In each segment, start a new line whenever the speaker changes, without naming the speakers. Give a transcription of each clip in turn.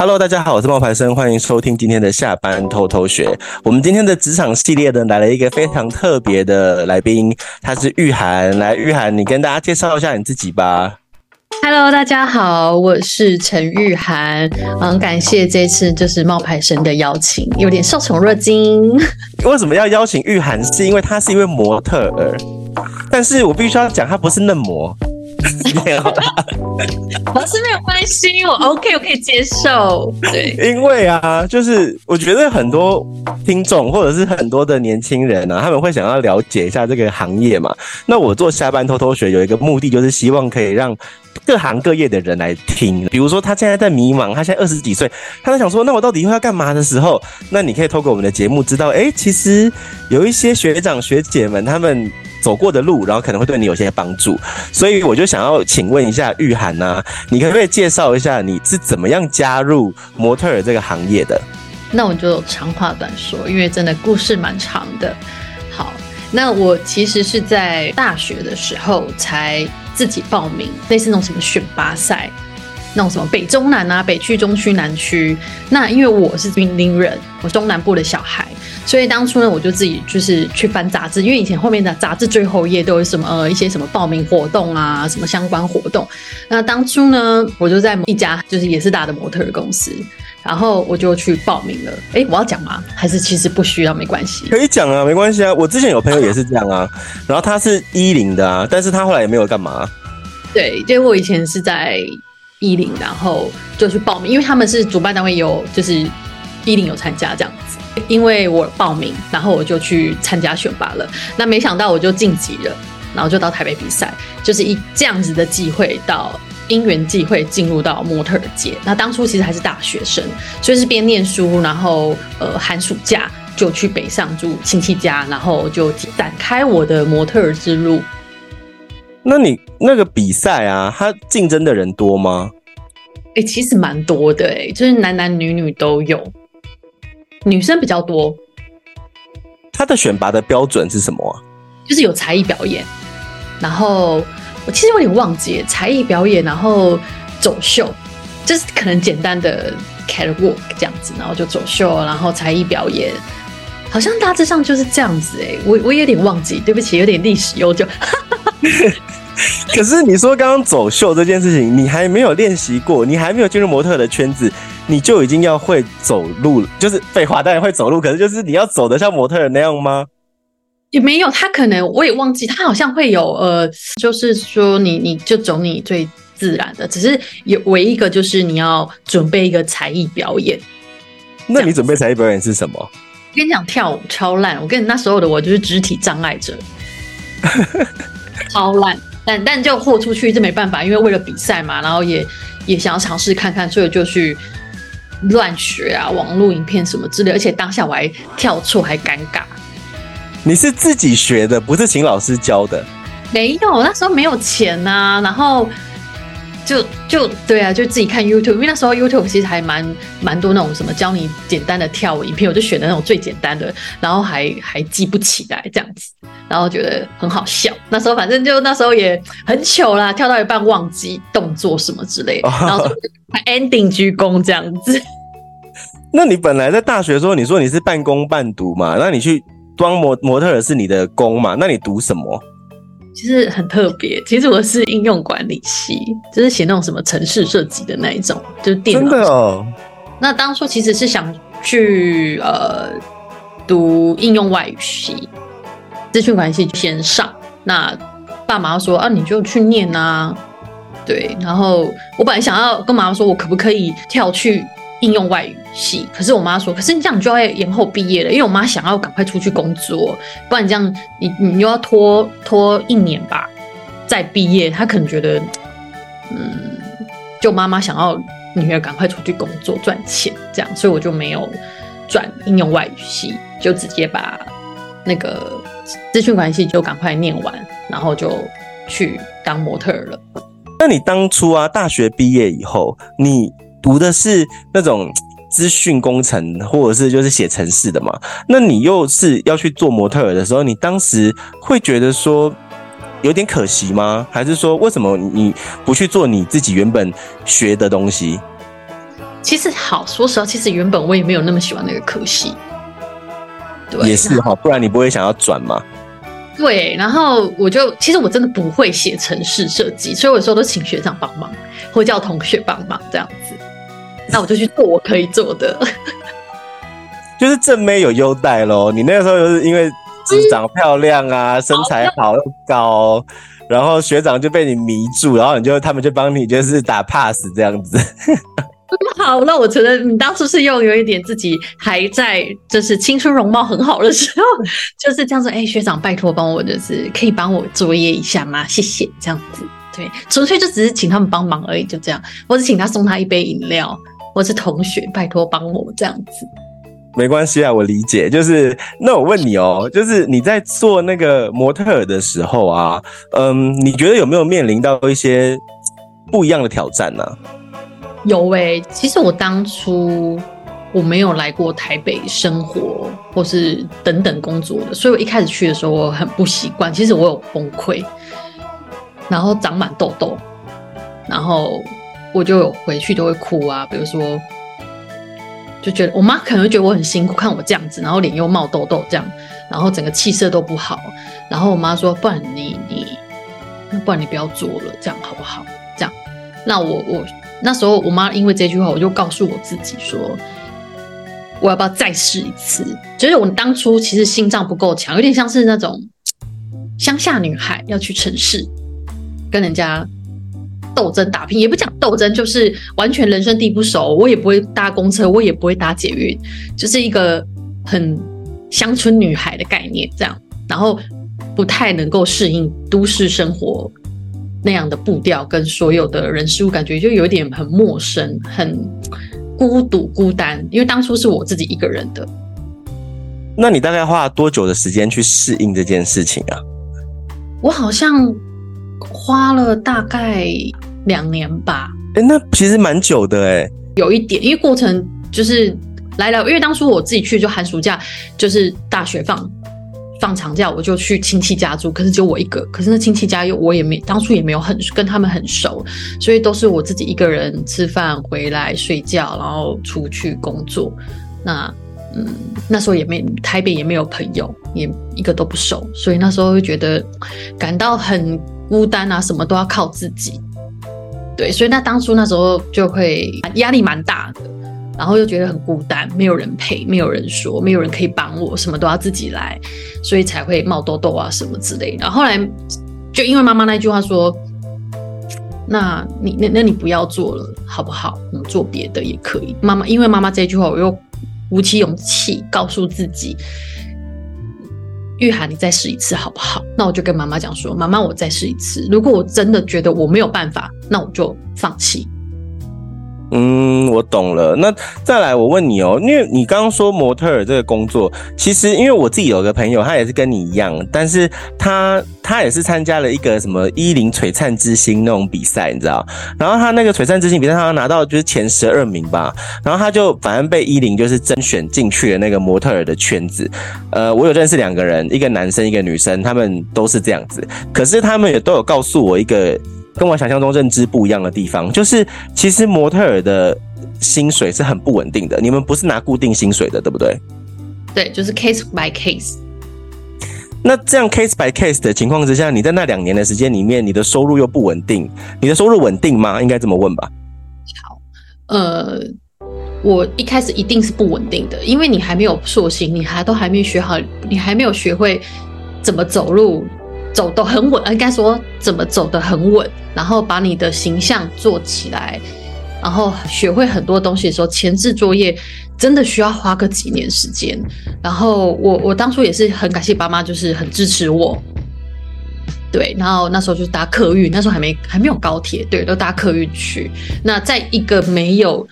Hello，大家好，我是冒牌生，欢迎收听今天的下班偷偷学。我们今天的职场系列呢，来了一个非常特别的来宾，他是玉涵。来，玉涵，你跟大家介绍一下你自己吧。
Hello，大家好，我是陈玉涵。嗯，感谢这次就是冒牌生的邀请，有点受宠若惊。
为什么要邀请玉涵？是因为她是一位模特儿，但是我必须要讲，她不是嫩模。没有，
老师没有关系，我 OK，我可以接受。对，
因为啊，就是我觉得很多听众或者是很多的年轻人啊，他们会想要了解一下这个行业嘛。那我做下班偷偷学有一个目的，就是希望可以让各行各业的人来听。比如说他现在在迷茫，他现在二十几岁，他在想说，那我到底以后要干嘛的时候，那你可以透过我们的节目知道，哎、欸，其实有一些学长学姐们他们。走过的路，然后可能会对你有些帮助，所以我就想要请问一下玉涵呐，你可不可以介绍一下你是怎么样加入模特儿这个行业的？
那我就长话短说，因为真的故事蛮长的。好，那我其实是在大学的时候才自己报名，类似那种什么选拔赛。那种什么北中南啊，北区、中区、南区。那因为我是云林人，我中南部的小孩，所以当初呢，我就自己就是去翻杂志，因为以前后面的杂志最后一页都有什么呃一些什么报名活动啊，什么相关活动。那当初呢，我就在一家就是也是大的模特儿公司，然后我就去报名了。哎、欸，我要讲吗？还是其实不需要，没关系。
可以讲啊，没关系啊。我之前有朋友也是这样啊，然后他是一零的啊，但是他后来也没有干嘛。
对，因为我以前是在。一零，然后就去报名，因为他们是主办单位有，就是一定有参加这样子。因为我报名，然后我就去参加选拔了。那没想到我就晋级了，然后就到台北比赛，就是以这样子的机会到因缘际会进入到模特儿界。那当初其实还是大学生，所以是边念书，然后呃寒暑假就去北上住亲戚家，然后就展开我的模特儿之路。
那你那个比赛啊，他竞争的人多吗？
哎、欸，其实蛮多的、欸，哎，就是男男女女都有，女生比较多。
他的选拔的标准是什么啊？
就是有才艺表演，然后我其实有点忘记才艺表演，然后走秀，就是可能简单的 catwalk 这样子，然后就走秀，然后才艺表演，好像大致上就是这样子、欸。哎，我我有点忘记，对不起，有点历史悠久。
可是你说刚刚走秀这件事情，你还没有练习过，你还没有进入模特的圈子，你就已经要会走路，就是废话，当然会走路，可是就是你要走的像模特那样吗？
也没有，他可能我也忘记，他好像会有呃，就是说你你就走你最自然的，只是有唯一一个就是你要准备一个才艺表演。
那你准备才艺表演是什么？我
跟你讲，跳舞超烂，我跟你那时候的我就是肢体障碍者。超烂，但但就豁出去，这没办法，因为为了比赛嘛，然后也也想要尝试看看，所以就去乱学啊，网络影片什么之类，而且当下我还跳错，还尴尬。
你是自己学的，不是请老师教的？
没有，那时候没有钱啊，然后。就就对啊，就自己看 YouTube，因为那时候 YouTube 其实还蛮蛮多那种什么教你简单的跳舞影片，我就选的那种最简单的，然后还还记不起来这样子，然后觉得很好笑。那时候反正就那时候也很糗啦，跳到一半忘记动作什么之类的，然后 ending 鞠躬这样子。
那你本来在大学的时候，你说你是半工半读嘛？那你去装模模特的是你的工嘛？那你读什么？
其实很特别，其实我是应用管理系，就是写那种什么城市设计的那一种，就是电脑。真的哦。那当初其实是想去呃读应用外语系，资讯管理系先上。那爸妈说啊，你就去念啊。对，然后我本来想要跟妈妈说，我可不可以跳去。应用外语系，可是我妈说，可是你这样就要延后毕业了，因为我妈想要赶快出去工作，不然这样你你又要拖拖一年吧，再毕业，她可能觉得，嗯，就妈妈想要女儿赶快出去工作赚钱，这样，所以我就没有转应用外语系，就直接把那个资讯管理系就赶快念完，然后就去当模特了。
那你当初啊，大学毕业以后，你读的是那种资讯工程，或者是就是写程式的嘛？那你又是要去做模特儿的时候，你当时会觉得说有点可惜吗？还是说为什么你不去做你自己原本学的东西？
其实好，说实话，其实原本我也没有那么喜欢那个科系。对，
也是哈，不然你不会想要转吗？
对，然后我就其实我真的不会写城市设计，所以我有时候都请学长帮忙，或叫同学帮忙这样子。那我就去做我可以做的，
就是正妹有优待喽。你那个时候就是因为只长漂亮啊，嗯、身材好又高，然后学长就被你迷住，然后你就他们就帮你就是打 pass 这样子。
好，那我觉得你当初是用有一点自己还在就是青春容貌很好的时候，就是这样子。哎、欸，学长拜托帮我，就是可以帮我作业一下吗？谢谢，这样子。对，纯粹就只是请他们帮忙而已，就这样。或者请他送他一杯饮料，或是同学拜托帮我这样子。
没关系啊，我理解。就是那我问你哦，就是你在做那个模特儿的时候啊，嗯，你觉得有没有面临到一些不一样的挑战呢、啊？
有诶、欸，其实我当初我没有来过台北生活，或是等等工作的，所以我一开始去的时候我很不习惯。其实我有崩溃，然后长满痘痘，然后我就回去都会哭啊。比如说，就觉得我妈可能会觉得我很辛苦，看我这样子，然后脸又冒痘痘这样，然后整个气色都不好。然后我妈说：“不然你你，那不然你不要做了，这样好不好？”这样，那我我。那时候，我妈因为这句话，我就告诉我自己说：“我要不要再试一次？”就是我当初其实心脏不够强，有点像是那种乡下女孩要去城市跟人家斗争打拼，也不讲斗争，就是完全人生地不熟，我也不会搭公车，我也不会搭捷运，就是一个很乡村女孩的概念这样，然后不太能够适应都市生活。那样的步调跟所有的人事物，感觉就有点很陌生，很孤独孤单。因为当初是我自己一个人的。
那你大概花了多久的时间去适应这件事情啊？
我好像花了大概两年吧。
哎、欸，那其实蛮久的哎、欸。
有一点，因为过程就是来了，因为当初我自己去就寒暑假，就是大学放。放长假我就去亲戚家住，可是只有我一个。可是那亲戚家又我也没当初也没有很跟他们很熟，所以都是我自己一个人吃饭回来睡觉，然后出去工作。那嗯，那时候也没台北也没有朋友，也一个都不熟，所以那时候会觉得感到很孤单啊，什么都要靠自己。对，所以那当初那时候就会压力蛮大的。然后又觉得很孤单，没有人陪，没有人说，没有人可以帮我，什么都要自己来，所以才会冒痘痘啊什么之类的。然后后来就因为妈妈那句话说：“那你那那你不要做了，好不好？我们做别的也可以。”妈妈因为妈妈这句话，我又鼓起勇气告诉自己：“玉涵，你再试一次好不好？”那我就跟妈妈讲说：“妈妈，我再试一次。如果我真的觉得我没有办法，那我就放弃。”
嗯，我懂了。那再来，我问你哦，因为你刚刚说模特儿这个工作，其实因为我自己有个朋友，他也是跟你一样，但是他他也是参加了一个什么一零璀璨之星那种比赛，你知道？然后他那个璀璨之星比赛，他拿到就是前十二名吧。然后他就反正被一零就是甄选进去了那个模特儿的圈子。呃，我有认识两个人，一个男生，一个女生，他们都是这样子。可是他们也都有告诉我一个。跟我想象中认知不一样的地方，就是其实模特儿的薪水是很不稳定的。你们不是拿固定薪水的，对不对？
对，就是 case by case。
那这样 case by case 的情况之下，你在那两年的时间里面，你的收入又不稳定，你的收入稳定吗？应该这么问吧。
好，呃，我一开始一定是不稳定的，因为你还没有塑形，你还都还没学好，你还没有学会怎么走路。走得很稳，应该说怎么走得很稳，然后把你的形象做起来，然后学会很多东西的时候，前置作业真的需要花个几年时间。然后我我当初也是很感谢爸妈，就是很支持我。对，然后那时候就搭客运，那时候还没还没有高铁，对，都搭客运去。那在一个没有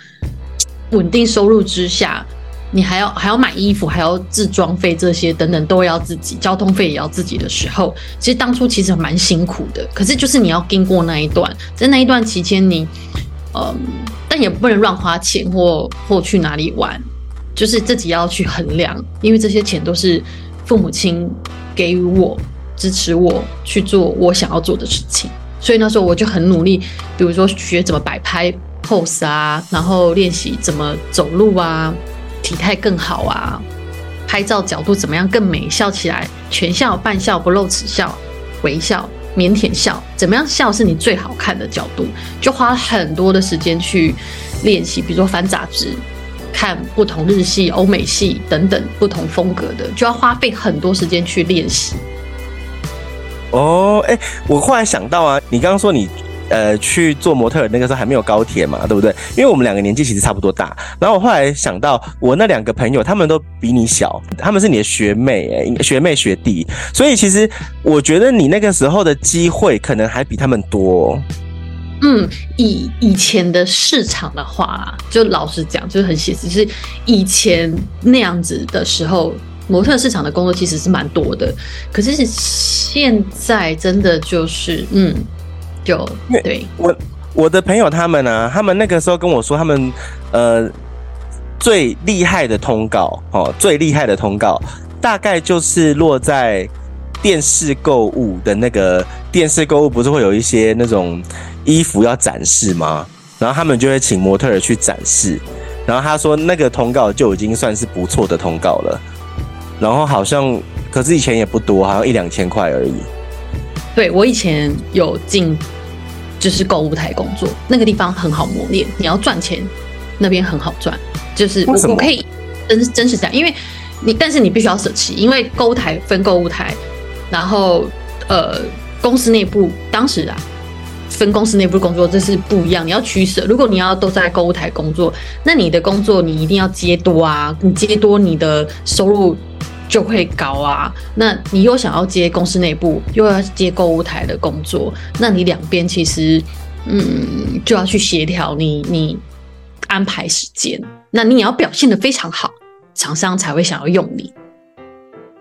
稳定收入之下。你还要还要买衣服，还要置装费这些等等都要自己，交通费也要自己的时候，其实当初其实蛮辛苦的。可是就是你要经过那一段，在那一段期间，你，嗯，但也不能乱花钱或或去哪里玩，就是自己要去衡量，因为这些钱都是父母亲给予我支持我去做我想要做的事情，所以那时候我就很努力，比如说学怎么摆拍。pose 啊，然后练习怎么走路啊，体态更好啊，拍照角度怎么样更美，笑起来全笑、半笑、不露齿笑、微笑、腼腆笑，怎么样笑是你最好看的角度，就花了很多的时间去练习，比如说翻杂志。看不同日系、欧美系等等不同风格的，就要花费很多时间去练习。
哦，哎、我后来想到啊，你刚刚说你呃去做模特那个时候还没有高铁嘛，对不对？因为我们两个年纪其实差不多大。然后我后来想到，我那两个朋友他们都比你小，他们是你的学妹、哎，学妹学弟。所以其实我觉得你那个时候的机会可能还比他们多。
嗯，以以前的市场的话，就老实讲，就是很现实，是以前那样子的时候，模特市场的工作其实是蛮多的。可是现在真的就是，嗯，就对
我我的朋友他们呢、啊，他们那个时候跟我说，他们呃最厉害的通告哦，最厉害的通告大概就是落在电视购物的那个电视购物，不是会有一些那种。衣服要展示吗？然后他们就会请模特儿去展示。然后他说那个通告就已经算是不错的通告了。然后好像，可是以前也不多，好像一两千块而已。
对，我以前有进，就是购物台工作，那个地方很好磨练。你要赚钱，那边很好赚。就是我我可以真真实讲，因为你，但是你必须要舍弃，因为购物台分购物台，然后呃，公司内部当时啊。分公司内部工作，这是不一样，你要取舍。如果你要都在购物台工作，那你的工作你一定要接多啊，你接多，你的收入就会高啊。那你又想要接公司内部，又要接购物台的工作，那你两边其实嗯就要去协调，你你安排时间，那你也要表现的非常好，厂商才会想要用你。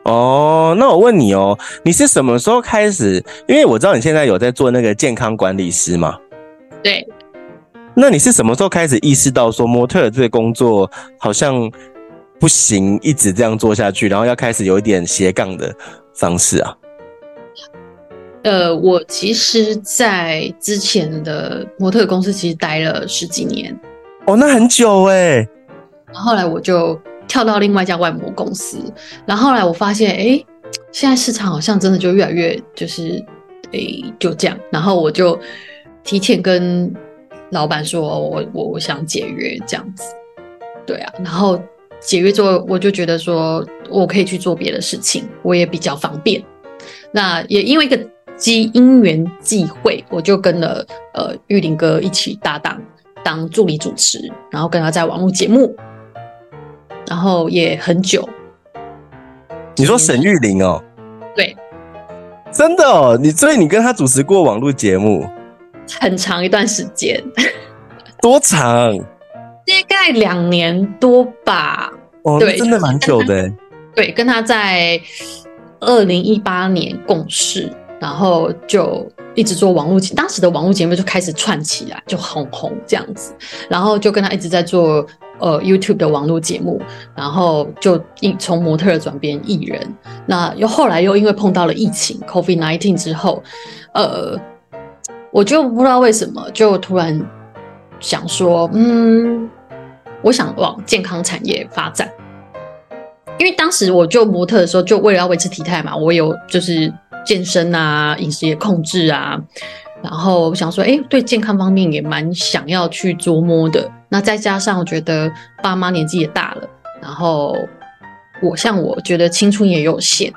哦，那我问你哦，你是什么时候开始？因为我知道你现在有在做那个健康管理师嘛。
对。
那你是什么时候开始意识到说模特这个工作好像不行，一直这样做下去，然后要开始有一点斜杠的方式啊？
呃，我其实，在之前的模特公司其实待了十几年。
哦，那很久哎。
后来我就。跳到另外一家外模公司，然后后来我发现，哎、欸，现在市场好像真的就越来越就是，哎、欸，就这样。然后我就提前跟老板说，我我我想解约这样子，对啊。然后解约之后，我就觉得说我可以去做别的事情，我也比较方便。那也因为一个机因缘际会，我就跟了呃玉林哥一起搭档当助理主持，然后跟他在网络节目。然后也很久，
你说沈玉林哦？
对，
真的哦，你所以你跟他主持过网络节目
很长一段时间，
多长？
大概两年多吧。
哦，对，真的蛮久的。
对，跟他在二零一八年共事，然后就一直做网络节，当时的网络节目就开始串起来，就很红这样子，然后就跟他一直在做。呃，YouTube 的网络节目，然后就一从模特转变艺人，那又后来又因为碰到了疫情 COVID-19 之后，呃，我就不知道为什么，就突然想说，嗯，我想往健康产业发展，因为当时我就模特的时候，就为了要维持体态嘛，我有就是健身啊，饮食也控制啊。然后我想说，哎，对健康方面也蛮想要去琢磨的。那再加上我觉得爸妈年纪也大了，然后我像我觉得青春也有限，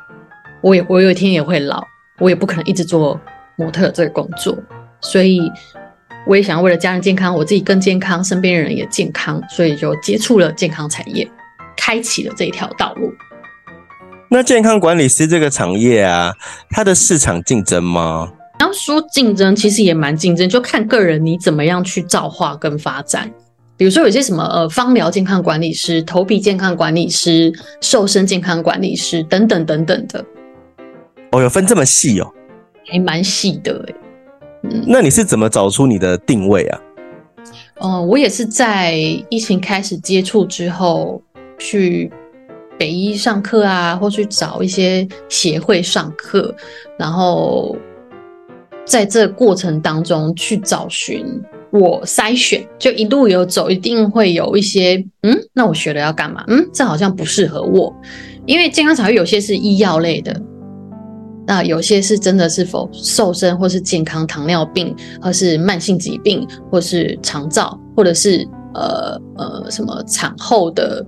我也我有一天也会老，我也不可能一直做模特这个工作，所以我也想要为了家人健康，我自己更健康，身边人也健康，所以就接触了健康产业，开启了这一条道路。
那健康管理师这个产业啊，它的市场竞争吗？
要说竞争，其实也蛮竞争，就看个人你怎么样去造化跟发展。比如说有些什么呃，芳疗健康管理师、头皮健康管理师、瘦身健康管理师等等等等的。
哦，有分这么细哦，
还蛮细的哎。
嗯，那你是怎么找出你的定位啊？
嗯、呃，我也是在疫情开始接触之后，去北医上课啊，或去找一些协会上课，然后。在这过程当中去找寻我筛选，就一路有走，一定会有一些，嗯，那我学了要干嘛？嗯，这好像不适合我，因为健康产业有些是医药类的，那有些是真的是否瘦身或是健康，糖尿病，或是慢性疾病，或是肠燥，或者是呃呃什么产后的。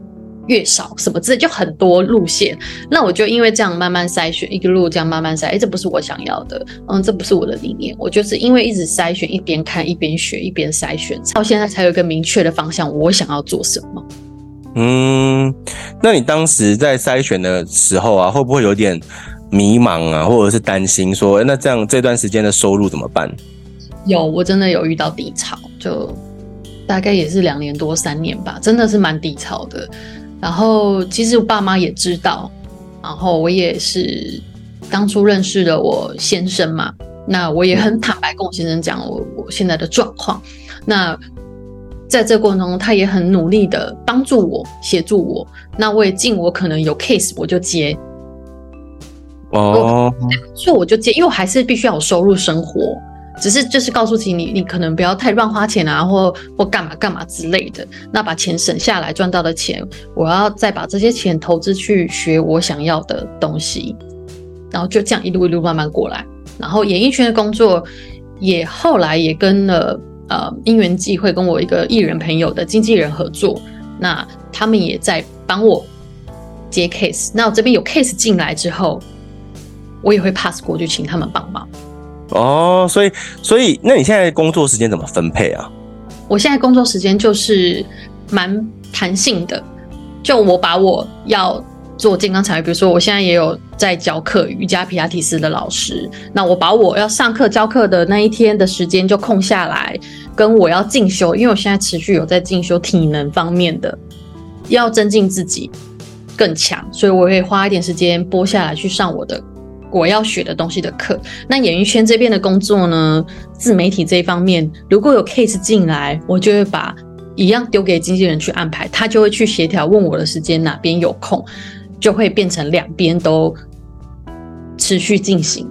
月少什么之类，就很多路线。那我就因为这样慢慢筛选一个路，这样慢慢筛。哎，这不是我想要的，嗯，这不是我的理念。我就是因为一直筛选，一边看一边学，一边筛选，到现在才有一个明确的方向，我想要做什么。
嗯，那你当时在筛选的时候啊，会不会有点迷茫啊，或者是担心说，那这样这段时间的收入怎么办？
有，我真的有遇到低潮，就大概也是两年多三年吧，真的是蛮低潮的。然后其实我爸妈也知道，然后我也是当初认识了我先生嘛，那我也很坦白跟我先生讲我我现在的状况。那在这过程中，他也很努力的帮助我、协助我。那我也尽我可能有 case 我就接，
哦，
所以我就接，因为我还是必须要有收入生活。只是就是告诉自己，你你可能不要太乱花钱啊，或或干嘛干嘛之类的。那把钱省下来，赚到的钱，我要再把这些钱投资去学我想要的东西。然后就这样一路一路慢慢过来。然后演艺圈的工作也后来也跟了呃因缘际会，跟我一个艺人朋友的经纪人合作。那他们也在帮我接 case。那我这边有 case 进来之后，我也会 pass 过去，请他们帮忙。
哦，所以，所以，那你现在工作时间怎么分配啊？
我现在工作时间就是蛮弹性的，就我把我要做健康产业，比如说我现在也有在教课，瑜伽皮拉提斯的老师，那我把我要上课教课的那一天的时间就空下来，跟我要进修，因为我现在持续有在进修体能方面的，要增进自己更强，所以我会花一点时间拨下来去上我的。我要学的东西的课，那演艺圈这边的工作呢？自媒体这一方面，如果有 case 进来，我就会把一样丢给经纪人去安排，他就会去协调，问我的时间哪边有空，就会变成两边都持续进行，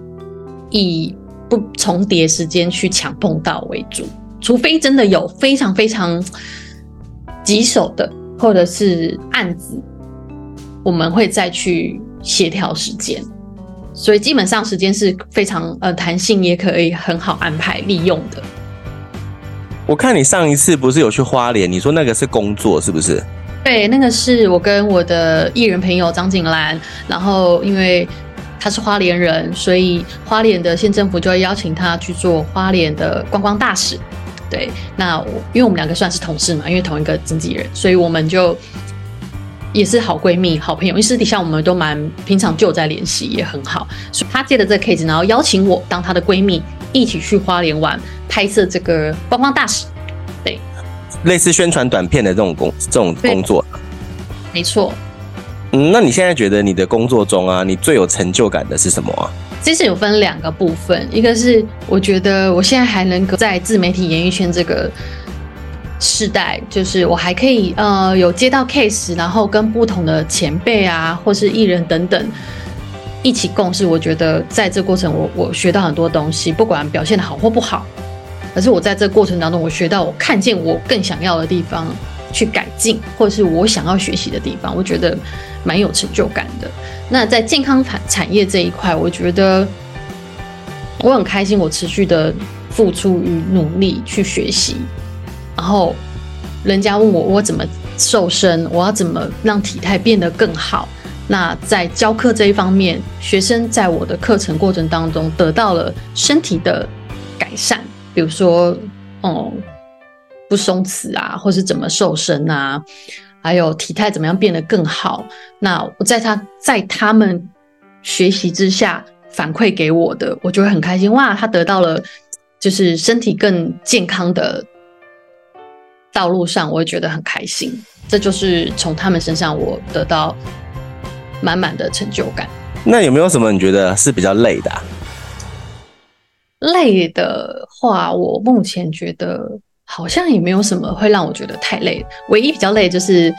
以不重叠时间去抢碰到为主，除非真的有非常非常棘手的或者是案子，我们会再去协调时间。所以基本上时间是非常呃弹性，也可以很好安排利用的。
我看你上一次不是有去花莲，你说那个是工作是不是？
对，那个是我跟我的艺人朋友张景兰，然后因为他是花莲人，所以花莲的县政府就会邀请他去做花莲的观光大使。对，那我因为我们两个算是同事嘛，因为同一个经纪人，所以我们就。也是好闺蜜、好朋友，因为私底下我们都蛮平常就有在联系，也很好。所以她借的这个 case，然后邀请我当她的闺蜜，一起去花莲玩，拍摄这个观光大使，对，
类似宣传短片的这种工这种工作。
没错。
嗯，那你现在觉得你的工作中啊，你最有成就感的是什么啊？
其实有分两个部分，一个是我觉得我现在还能够在自媒体演艺圈这个。世代就是我还可以呃有接到 case，然后跟不同的前辈啊或是艺人等等一起共事，我觉得在这过程我我学到很多东西，不管表现的好或不好，可是我在这过程当中我学到我看见我更想要的地方去改进，或者是我想要学习的地方，我觉得蛮有成就感的。那在健康产产业这一块，我觉得我很开心，我持续的付出与努力去学习。然后，人家问我我怎么瘦身，我要怎么让体态变得更好？那在教课这一方面，学生在我的课程过程当中得到了身体的改善，比如说，哦、不松弛啊，或是怎么瘦身啊，还有体态怎么样变得更好？那我在他在他们学习之下反馈给我的，我就会很开心哇！他得到了就是身体更健康的。道路上，我会觉得很开心，这就是从他们身上我得到满满的成就感。
那有没有什么你觉得是比较累的啊？
累的话，我目前觉得好像也没有什么会让我觉得太累。唯一比较累就是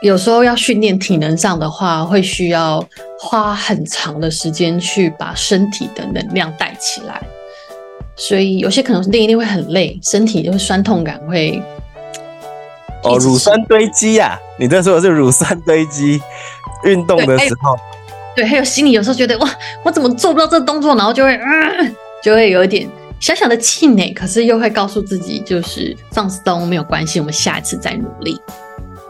有时候要训练体能上的话，会需要花很长的时间去把身体的能量带起来。所以有些可能练一练会很累，身体就会酸痛感会。
哦，乳酸堆积呀、啊！你在说的是乳酸堆积，运动的时候。
对，还有心里有时候觉得哇，我怎么做不到这个动作，然后就会啊，就会有一点小小的气馁，可是又会告诉自己，就是放松没有关系，我们下一次再努力。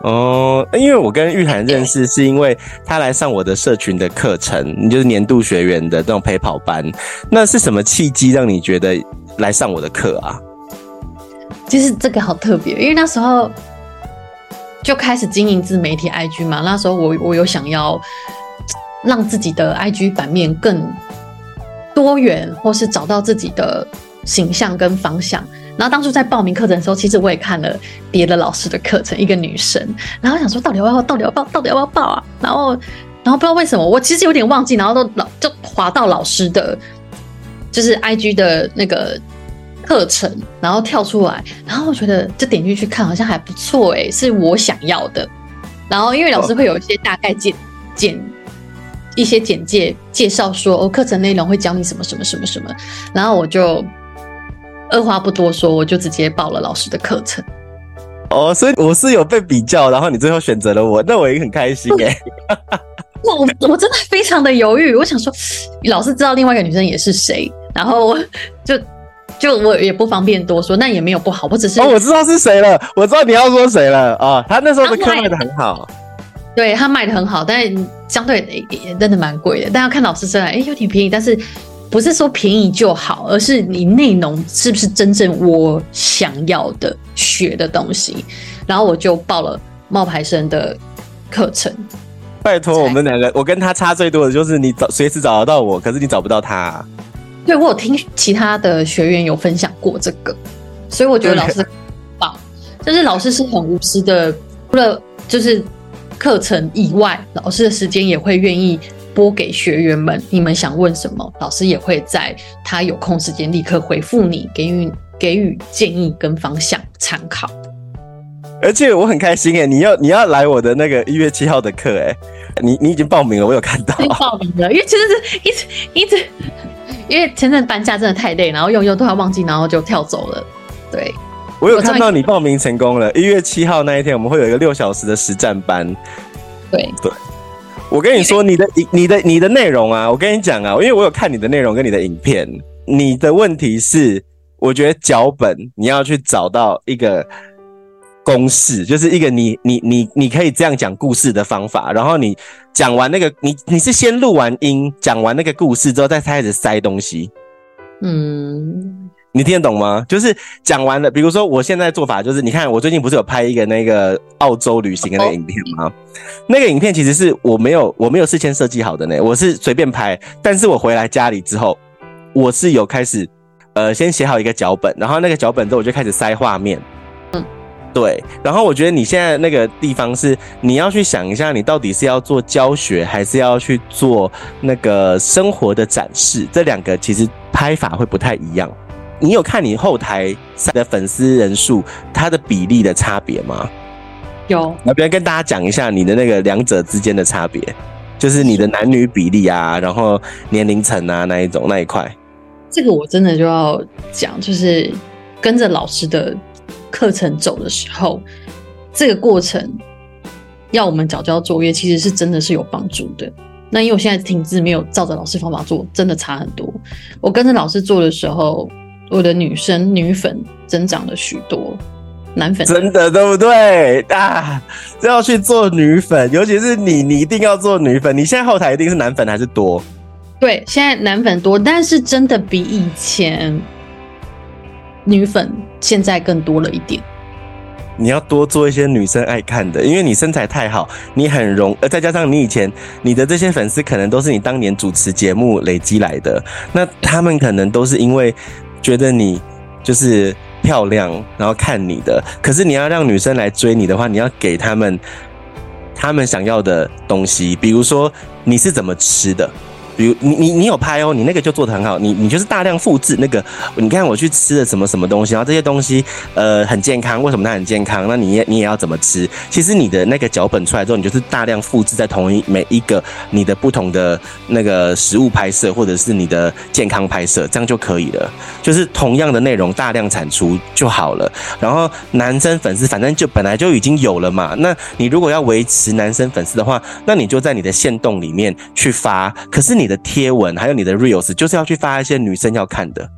哦，因为我跟玉涵认识，是因为他来上我的社群的课程，你就是年度学员的这种陪跑班。那是什么契机让你觉得来上我的课啊？
就是这个好特别，因为那时候。就开始经营自媒体 IG 嘛，那时候我我有想要让自己的 IG 版面更多元，或是找到自己的形象跟方向。然后当初在报名课程的时候，其实我也看了别的老师的课程，一个女生，然后想说到底要不要，到底要不要，到底要不要报啊？然后然后不知道为什么，我其实有点忘记，然后都老就滑到老师的，就是 IG 的那个。课程，然后跳出来，然后我觉得就点进去看，好像还不错哎，是我想要的。然后因为老师会有一些大概简简一些简介介绍说，哦，课程内容会教你什么什么什么什么，然后我就二话不多说，我就直接报了老师的课程。
哦，所以我是有被比较，然后你最后选择了我，那我也很开心哎。
我我真的非常的犹豫，我想说，老师知道另外一个女生也是谁，然后就。就我也不方便多说，那也没有不好，我只是
哦，我知道是谁了，我知道你要说谁了啊、哦，他那时候的课卖的很好，
对他卖的很好，但相对也真的蛮贵的。但要看老师真的哎有点便宜，但是不是说便宜就好，而是你内容是不是真正我想要的学的东西。然后我就报了冒牌生的课程。
拜托我们两个，我跟他差最多的就是你找随时找得到我，可是你找不到他、啊。
对，我有听其他的学员有分享过这个，所以我觉得老师很棒，就是老师是很无私的，除了就是课程以外，老师的时间也会愿意拨给学员们。你们想问什么，老师也会在他有空时间立刻回复你，给予给予建议跟方向参考。
而且我很开心哎，你要你要来我的那个一月七号的课哎，你你已经报名了，我有看到。
已经报名了，因为其实是一直一直。因为前阵搬家真的太累，然后用用都要忘记，然后就跳走了。对，
我有看到你报名成功了。一月七号那一天，我们会有一个六小时的实战班。
对
对，我跟你说，你的你的你的内容啊，我跟你讲啊，因为我有看你的内容跟你的影片。你的问题是，我觉得脚本你要去找到一个。公式就是一个你你你你可以这样讲故事的方法，然后你讲完那个你你是先录完音，讲完那个故事之后再开始塞东西。嗯，你听得懂吗？就是讲完了，比如说我现在做法就是，你看我最近不是有拍一个那个澳洲旅行的那个影片吗？那个影片其实是我没有我没有事先设计好的呢，我是随便拍，但是我回来家里之后，我是有开始呃先写好一个脚本，然后那个脚本之后我就开始塞画面。对，然后我觉得你现在那个地方是你要去想一下，你到底是要做教学，还是要去做那个生活的展示？这两个其实拍法会不太一样。你有看你后台的粉丝人数，它的比例的差别吗？
有，
要不要跟大家讲一下你的那个两者之间的差别？就是你的男女比例啊，然后年龄层啊那一种那一块。
这个我真的就要讲，就是跟着老师的。课程走的时候，这个过程要我们早交作业，其实是真的是有帮助的。那因为我现在停滞，没有照着老师方法做，真的差很多。我跟着老师做的时候，我的女生女粉增长了许多，男粉
真的对不对啊？要去做女粉，尤其是你，你一定要做女粉。你现在后台一定是男粉还是多？
对，现在男粉多，但是真的比以前。女粉现在更多了一点，
你要多做一些女生爱看的，因为你身材太好，你很容，呃，再加上你以前你的这些粉丝可能都是你当年主持节目累积来的，那他们可能都是因为觉得你就是漂亮，然后看你的。可是你要让女生来追你的话，你要给他们他们想要的东西，比如说你是怎么吃的，比如你你你有拍哦，你那个就做的很好，你你就是大量复制那个，你看我去吃了什么什么东西，然后这些东西呃很健康，为什么它很健康？那你也你也要怎么吃？其实你的那个脚本出来之后，你就是大量复制在同一每一个你的不同的那个食物拍摄，或者是你的健康拍摄，这样就可以了。就是同样的内容大量产出就好了。然后男生粉丝反正就本来就已经有了嘛，那你如果要维持男生粉丝的话，那你就在你的线动里面去发。可是你的贴文还有你的 reels 就是要去发一些女生要看的。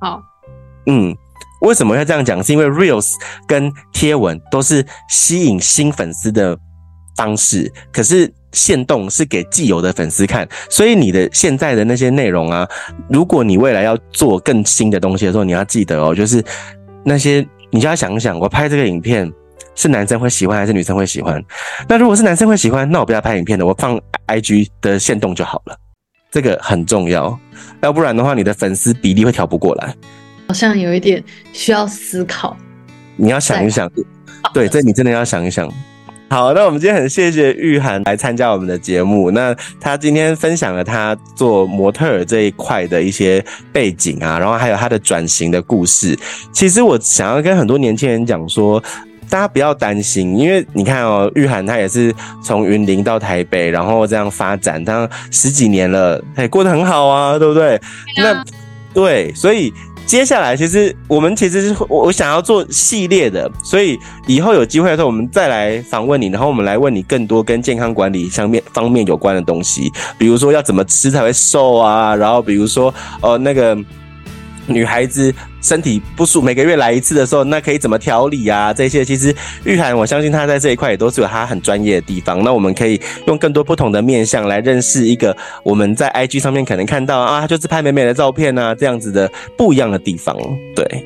好，
嗯，为什么要这样讲？是因为 reels 跟贴文都是吸引新粉丝的方式，可是限动是给既有的粉丝看，所以你的现在的那些内容啊，如果你未来要做更新的东西的时候，你要记得哦，就是那些你就要想一想，我拍这个影片是男生会喜欢还是女生会喜欢？那如果是男生会喜欢，那我不要拍影片了，我放 IG 的限动就好了。这个很重要，要不然的话，你的粉丝比例会调不过来。
好像有一点需要思考，
你要想一想。对，这你真的要想一想。好，那我们今天很谢谢玉涵来参加我们的节目。那她今天分享了她做模特儿这一块的一些背景啊，然后还有她的转型的故事。其实我想要跟很多年轻人讲说。大家不要担心，因为你看哦，玉涵她也是从云林到台北，然后这样发展，她十几年了，哎，过得很好啊，对不对？那对，所以接下来其实我们其实是我想要做系列的，所以以后有机会的时候，我们再来访问你，然后我们来问你更多跟健康管理上面方面有关的东西，比如说要怎么吃才会瘦啊，然后比如说哦那个。女孩子身体不舒服，每个月来一次的时候，那可以怎么调理啊？这些其实玉涵，我相信她在这一块也都是有她很专业的地方。那我们可以用更多不同的面向来认识一个我们在 IG 上面可能看到啊，她就是拍美美的照片啊，这样子的不一样的地方。对，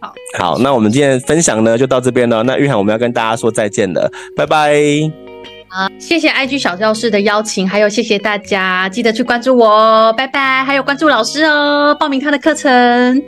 好，
好，那我们今天分享呢就到这边了。那玉涵，我们要跟大家说再见了，拜拜。
好，谢谢 IG 小教室的邀请，还有谢谢大家，记得去关注我哦，拜拜！还有关注老师哦，报名他的课程。